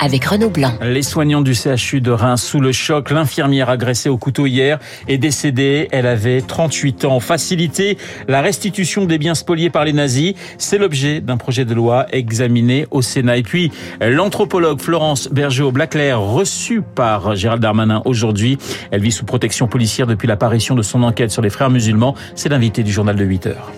avec Renaud Blanc. Les soignants du CHU de Reims sous le choc. L'infirmière agressée au couteau hier est décédée. Elle avait 38 ans. Faciliter la restitution des biens spoliés par les nazis, c'est l'objet d'un projet de loi examiné au Sénat. Et puis, l'anthropologue Florence Berger-Blaclair, reçue par Gérald Darmanin aujourd'hui. Elle vit sous protection policière depuis l'apparition de son enquête sur les frères musulmans. C'est l'invité du journal de 8 heures.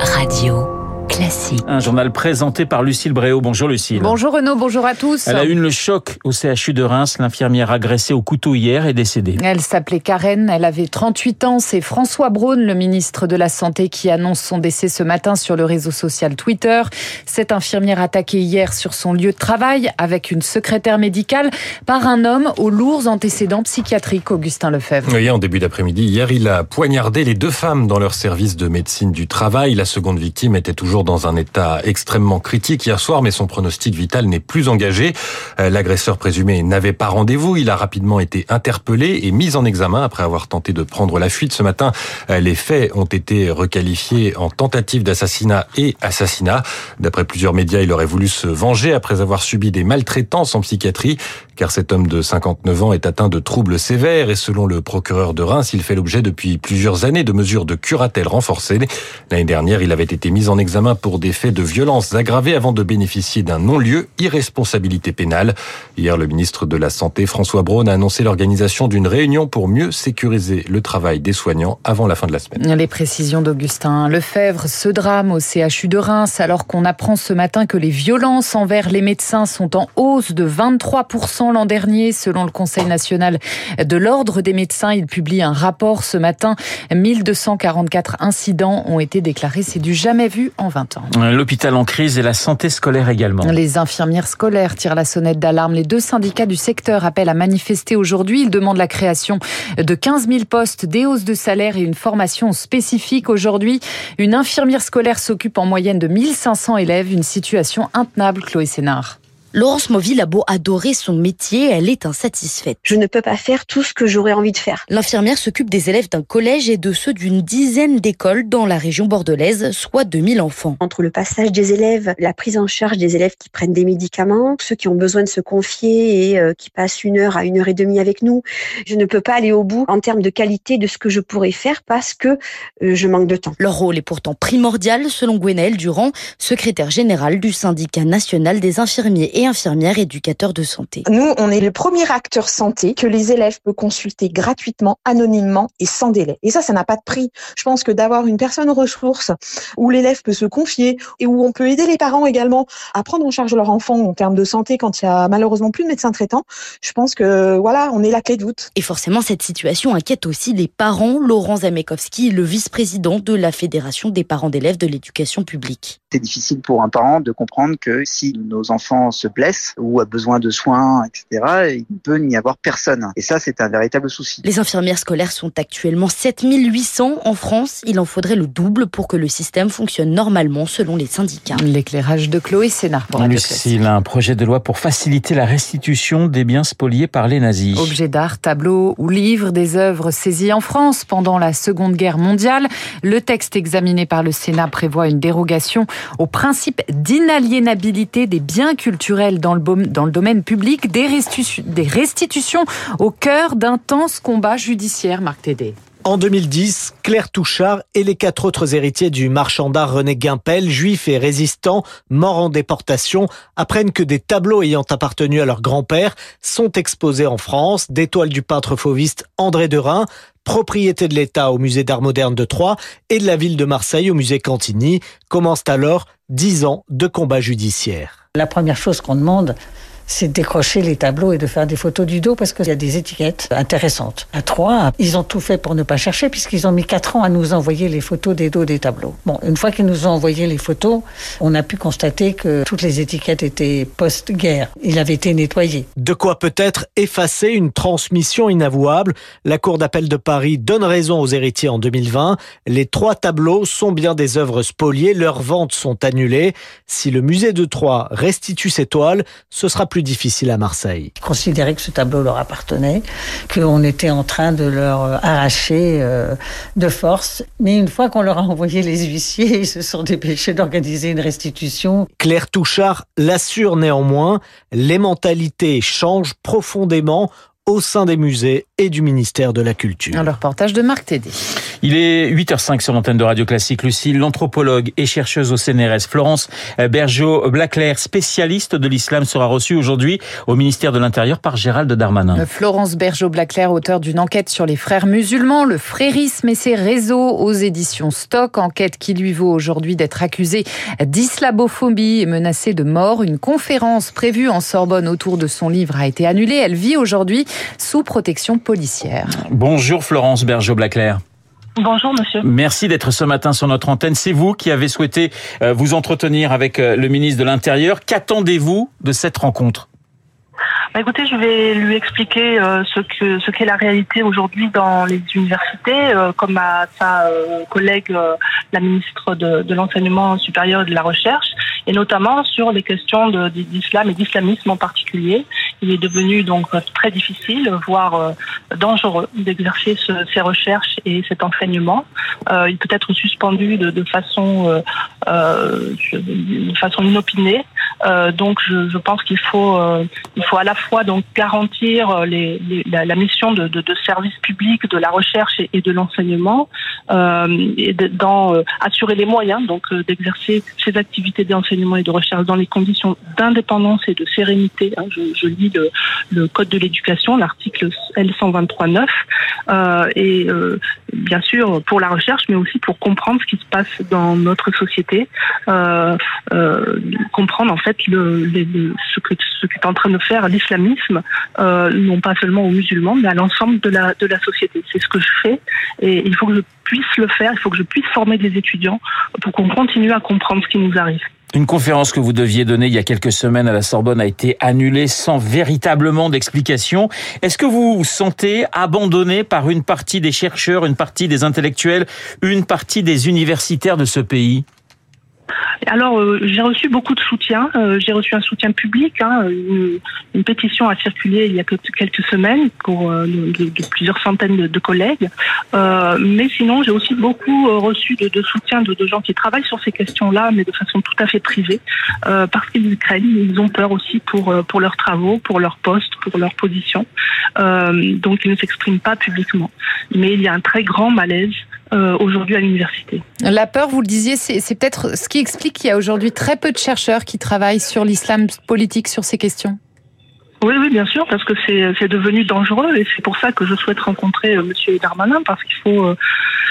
Radio. Classique. Un journal présenté par Lucille Bréau. Bonjour Lucille. Bonjour Renaud, bonjour à tous. Elle a eu le choc au CHU de Reims. L'infirmière agressée au couteau hier est décédée. Elle s'appelait Karen, elle avait 38 ans. C'est François Braun, le ministre de la Santé, qui annonce son décès ce matin sur le réseau social Twitter. Cette infirmière attaquée hier sur son lieu de travail avec une secrétaire médicale par un homme aux lourds antécédents psychiatriques, Augustin Lefebvre. Oui, en début d'après-midi, hier, il a poignardé les deux femmes dans leur service de médecine du travail. La seconde victime était toujours dans un état extrêmement critique hier soir, mais son pronostic vital n'est plus engagé. Euh, l'agresseur présumé n'avait pas rendez-vous. Il a rapidement été interpellé et mis en examen après avoir tenté de prendre la fuite. Ce matin, euh, les faits ont été requalifiés en tentative d'assassinat et assassinat. D'après plusieurs médias, il aurait voulu se venger après avoir subi des maltraitances en psychiatrie, car cet homme de 59 ans est atteint de troubles sévères et selon le procureur de Reims, il fait l'objet depuis plusieurs années de mesures de curatelle renforcées. L'année dernière, il avait été mis en examen pour des faits de violences aggravées avant de bénéficier d'un non-lieu, irresponsabilité pénale. Hier, le ministre de la Santé, François Braun, a annoncé l'organisation d'une réunion pour mieux sécuriser le travail des soignants avant la fin de la semaine. Les précisions d'Augustin Lefebvre, ce drame au CHU de Reims, alors qu'on apprend ce matin que les violences envers les médecins sont en hausse de 23% l'an dernier, selon le Conseil national de l'ordre des médecins. Il publie un rapport ce matin. 1244 incidents ont été déclarés. C'est du jamais vu en 20 L'hôpital en crise et la santé scolaire également. Les infirmières scolaires tirent la sonnette d'alarme. Les deux syndicats du secteur appellent à manifester aujourd'hui. Ils demandent la création de 15 000 postes, des hausses de salaire et une formation spécifique. Aujourd'hui, une infirmière scolaire s'occupe en moyenne de 1500 élèves. Une situation intenable, Chloé Sénard. Laurence Mauville a beau adorer son métier, elle est insatisfaite. Je ne peux pas faire tout ce que j'aurais envie de faire. L'infirmière s'occupe des élèves d'un collège et de ceux d'une dizaine d'écoles dans la région bordelaise, soit 2000 enfants. Entre le passage des élèves, la prise en charge des élèves qui prennent des médicaments, ceux qui ont besoin de se confier et euh, qui passent une heure à une heure et demie avec nous, je ne peux pas aller au bout en termes de qualité de ce que je pourrais faire parce que euh, je manque de temps. Leur rôle est pourtant primordial selon Gwenaël Durand, secrétaire général du syndicat national des infirmiers et infirmières éducateurs de santé. Nous, on est le premier acteur santé que les élèves peuvent consulter gratuitement, anonymement et sans délai. Et ça, ça n'a pas de prix. Je pense que d'avoir une personne ressource où l'élève peut se confier et où on peut aider les parents également à prendre en charge leur enfant en termes de santé quand il y a malheureusement plus de médecins traitants, je pense que voilà, on est la clé de voûte. Et forcément, cette situation inquiète aussi les parents. Laurent Zamekowski, le vice-président de la Fédération des parents d'élèves de l'éducation publique. C'est difficile pour un parent de comprendre que si nos enfants se blesse ou a besoin de soins, etc., il peut n'y avoir personne. Et ça, c'est un véritable souci. Les infirmières scolaires sont actuellement 7800 en France. Il en faudrait le double pour que le système fonctionne normalement selon les syndicats. L'éclairage de Chloé Sénard pour Lucille, un projet de loi pour faciliter la restitution des biens spoliés par les nazis. Objets d'art, tableaux ou livres, des œuvres saisies en France pendant la Seconde Guerre mondiale. Le texte examiné par le Sénat prévoit une dérogation au principe d'inaliénabilité des biens culturels dans le, domaine public, des, restitutions, au cœur d'intenses combats judiciaires, Marc Tédé. En 2010, Claire Touchard et les quatre autres héritiers du marchand d'art René Guimpel, juifs et résistants, morts en déportation, apprennent que des tableaux ayant appartenu à leur grand-père sont exposés en France, des toiles du peintre fauviste André Derain, propriété de l'État au musée d'art moderne de Troyes et de la ville de Marseille au musée Cantini, commencent alors dix ans de combat judiciaire. La première chose qu'on demande, c'est de décrocher les tableaux et de faire des photos du dos parce qu'il y a des étiquettes intéressantes. À Troyes, ils ont tout fait pour ne pas chercher puisqu'ils ont mis quatre ans à nous envoyer les photos des dos des tableaux. Bon, une fois qu'ils nous ont envoyé les photos, on a pu constater que toutes les étiquettes étaient post-guerre. Il avait été nettoyé. De quoi peut-être effacer une transmission inavouable. La Cour d'appel de Paris donne raison aux héritiers en 2020. Les trois tableaux sont bien des œuvres spoliées. Leurs ventes sont annulées. Si le musée de Troyes restitue ces toiles, ce sera plus difficile à Marseille. Ils considéraient que ce tableau leur appartenait, qu'on était en train de leur arracher euh, de force. Mais une fois qu'on leur a envoyé les huissiers, ils se sont dépêchés d'organiser une restitution. Claire Touchard l'assure néanmoins, les mentalités changent profondément au sein des musées et du ministère de la Culture. Le reportage de Marc Tédé. Il est 8h05 sur l'antenne de Radio Classique. Lucille, l'anthropologue et chercheuse au CNRS, Florence Bergeau-Blaclair, spécialiste de l'islam, sera reçue aujourd'hui au ministère de l'Intérieur par Gérald Darmanin. Florence Bergeau-Blaclair, auteur d'une enquête sur les frères musulmans, le frérisme et ses réseaux aux éditions Stock. Enquête qui lui vaut aujourd'hui d'être accusé d'islamophobie et menacé de mort. Une conférence prévue en Sorbonne autour de son livre a été annulée. Elle vit aujourd'hui sous protection policière. Bonjour Florence Bergeau-Blaclair. Bonjour monsieur. Merci d'être ce matin sur notre antenne. C'est vous qui avez souhaité euh, vous entretenir avec euh, le ministre de l'Intérieur. Qu'attendez-vous de cette rencontre? Bah, écoutez, je vais lui expliquer euh, ce que ce qu'est la réalité aujourd'hui dans les universités, euh, comme à sa euh, collègue, la ministre de, de l'enseignement supérieur et de la recherche, et notamment sur les questions d'islam et d'islamisme en particulier. Il est devenu donc très difficile, voire dangereux, d'exercer ce, ces recherches et cet enseignement. il peut être suspendu de, de façon de façon inopinée. Donc, je, pense qu'il faut il faut à la fois donc garantir euh, la, mission de, de, de, service public, de la recherche et, de l'enseignement, euh, et euh, assurer les moyens donc euh, d'exercer ces activités d'enseignement et de recherche dans les conditions d'indépendance et de sérénité. Hein, je, lis le, code de l'éducation, l'article L123.9, euh, et bien sûr pour la recherche, mais aussi pour comprendre ce qui se passe dans notre société, comprendre en fait le, le, ce que ce qu'est en train de faire l'islamisme, euh, non pas seulement aux musulmans, mais à l'ensemble de la, de la société. C'est ce que je fais et il faut que je puisse le faire, il faut que je puisse former des étudiants pour qu'on continue à comprendre ce qui nous arrive. Une conférence que vous deviez donner il y a quelques semaines à la Sorbonne a été annulée sans véritablement d'explication. Est-ce que vous vous sentez abandonné par une partie des chercheurs, une partie des intellectuels, une partie des universitaires de ce pays? Alors, euh, j'ai reçu beaucoup de soutien. Euh, j'ai reçu un soutien public. Hein, une, une, pétition a circulé il y a quelques semaines pour euh, de, de, plusieurs centaines de, de collègues. Euh, mais sinon, j'ai aussi beaucoup euh, reçu de, soutien de, gens qui travaillent sur ces questions-là, mais de façon tout à fait privée, euh, parce qu'ils craignent, ils ont peur aussi pour pour leurs travaux, pour leur poste, pour leur position. donc, ils ne s'expriment pas publiquement. Mais il y a un très grand malaise euh, aujourd'hui à l'université. La peur, vous le disiez, c'est peut-être ce qui explique qu'il y a aujourd'hui très peu de chercheurs qui travaillent sur l'islam politique, sur ces questions. Oui, oui, bien sûr, parce que c'est devenu dangereux et c'est pour ça que je souhaite rencontrer euh, Monsieur Darmanin parce qu'il faut euh,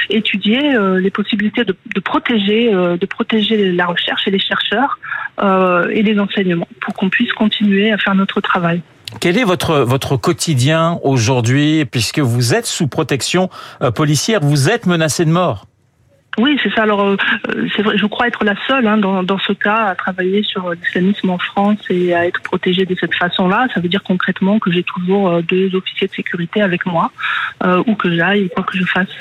étudier euh, les possibilités de, de protéger, de protéger la recherche et les chercheurs et les enseignements pour qu'on puisse continuer à faire notre travail. Quel est votre votre quotidien aujourd'hui, puisque vous êtes sous protection euh, policière, vous êtes menacé de mort? Oui, c'est ça. Alors, euh, c'est vrai, je crois être la seule hein, dans, dans ce cas à travailler sur l'islamisme en France et à être protégée de cette façon-là. Ça veut dire concrètement que j'ai toujours euh, deux officiers de sécurité avec moi, euh, où que j'aille, quoi que je fasse.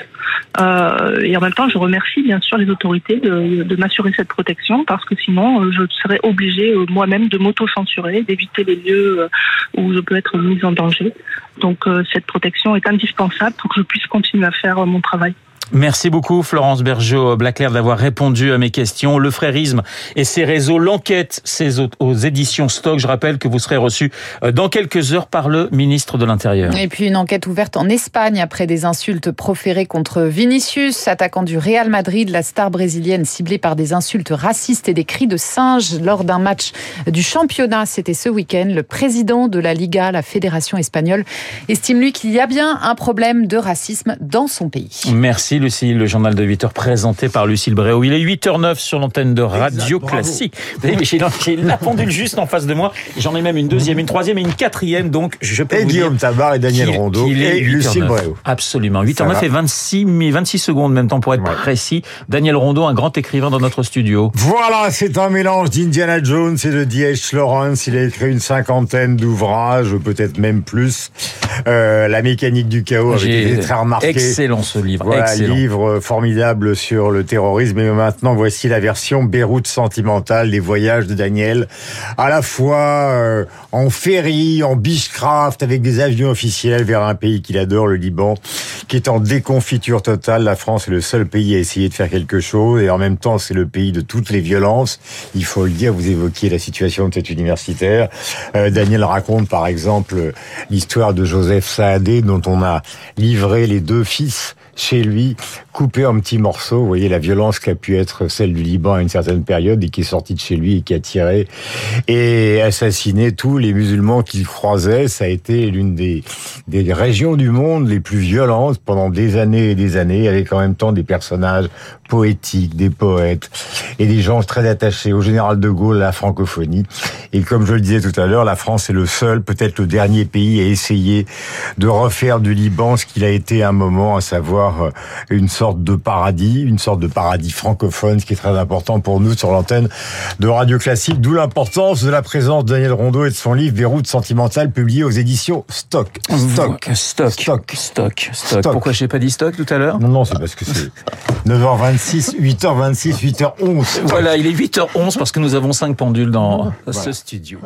Euh, et en même temps, je remercie bien sûr les autorités de, de m'assurer cette protection parce que sinon, euh, je serais obligée moi-même de m'auto-censurer, d'éviter les lieux où je peux être mise en danger. Donc, cette protection est indispensable pour que je puisse continuer à faire mon travail. Merci beaucoup Florence Bergeau Blaclair d'avoir répondu à mes questions. Le frérisme et ses réseaux, l'enquête, c'est aux éditions Stock. Je rappelle que vous serez reçu euh, dans quelques heures par le ministre de l'Intérieur. Et puis une enquête ouverte en Espagne après des insultes proférées contre Vinicius, attaquant du Real Madrid, la star brésilienne ciblée par des insultes racistes et des cris de singe lors d'un match du championnat. C'était ce week-end. Le président de la Liga, la fédération espagnole, estime lui qu'il y a bien un problème de racisme dans son pays. Merci. Lucille, le journal de 8h présenté par Lucille Bréau. Il est 8h09 sur l'antenne de Radio exact, Classique. J'ai la pendule juste en face de moi. J'en ai même une deuxième, une troisième et une quatrième. Donc, je peux et vous Guillaume Tabar et Daniel Rondeau et Lucille Bréau. Absolument. 8h09 et 26, 26 secondes même temps pour être ouais. précis. Daniel Rondeau, un grand écrivain dans notre studio. Voilà, c'est un mélange d'Indiana Jones et de D.H. Lawrence. Il a écrit une cinquantaine d'ouvrages, peut-être même plus. Euh, la mécanique du chaos avec des traits remarqués. Excellent ce livre. Voilà, Livre formidable sur le terrorisme. Et maintenant, voici la version Beyrouth sentimentale des voyages de Daniel, à la fois euh, en ferry, en beechcraft, avec des avions officiels vers un pays qu'il adore, le Liban, qui est en déconfiture totale. La France est le seul pays à essayer de faire quelque chose, et en même temps, c'est le pays de toutes les violences. Il faut le dire, vous évoquiez la situation de cet universitaire. Euh, Daniel raconte, par exemple, l'histoire de Joseph Saadé, dont on a livré les deux fils chez lui, coupé en petits morceaux. Vous voyez la violence qui a pu être celle du Liban à une certaine période et qui est sorti de chez lui et qui a tiré et assassiné tous les musulmans qu'il croisait. Ça a été l'une des, des régions du monde les plus violentes pendant des années et des années, avec en même temps des personnages poétiques, des poètes et des gens très attachés au général de Gaulle, à la francophonie. Et comme je le disais tout à l'heure, la France est le seul, peut-être le dernier pays à essayer de refaire du Liban ce qu'il a été à un moment, à savoir une sorte de paradis, une sorte de paradis francophone, ce qui est très important pour nous sur l'antenne de Radio Classique, d'où l'importance de la présence de Daniel Rondeau et de son livre Beyrouth sentimentale publié aux éditions Stock. Stock. Stock. Stock. Stock. Stock. Pourquoi j'ai pas dit stock tout à l'heure Non, non, c'est parce que c'est 9h26, 8h26, 8h11. Voilà, il est 8h11 parce que nous avons cinq pendules dans ce studio.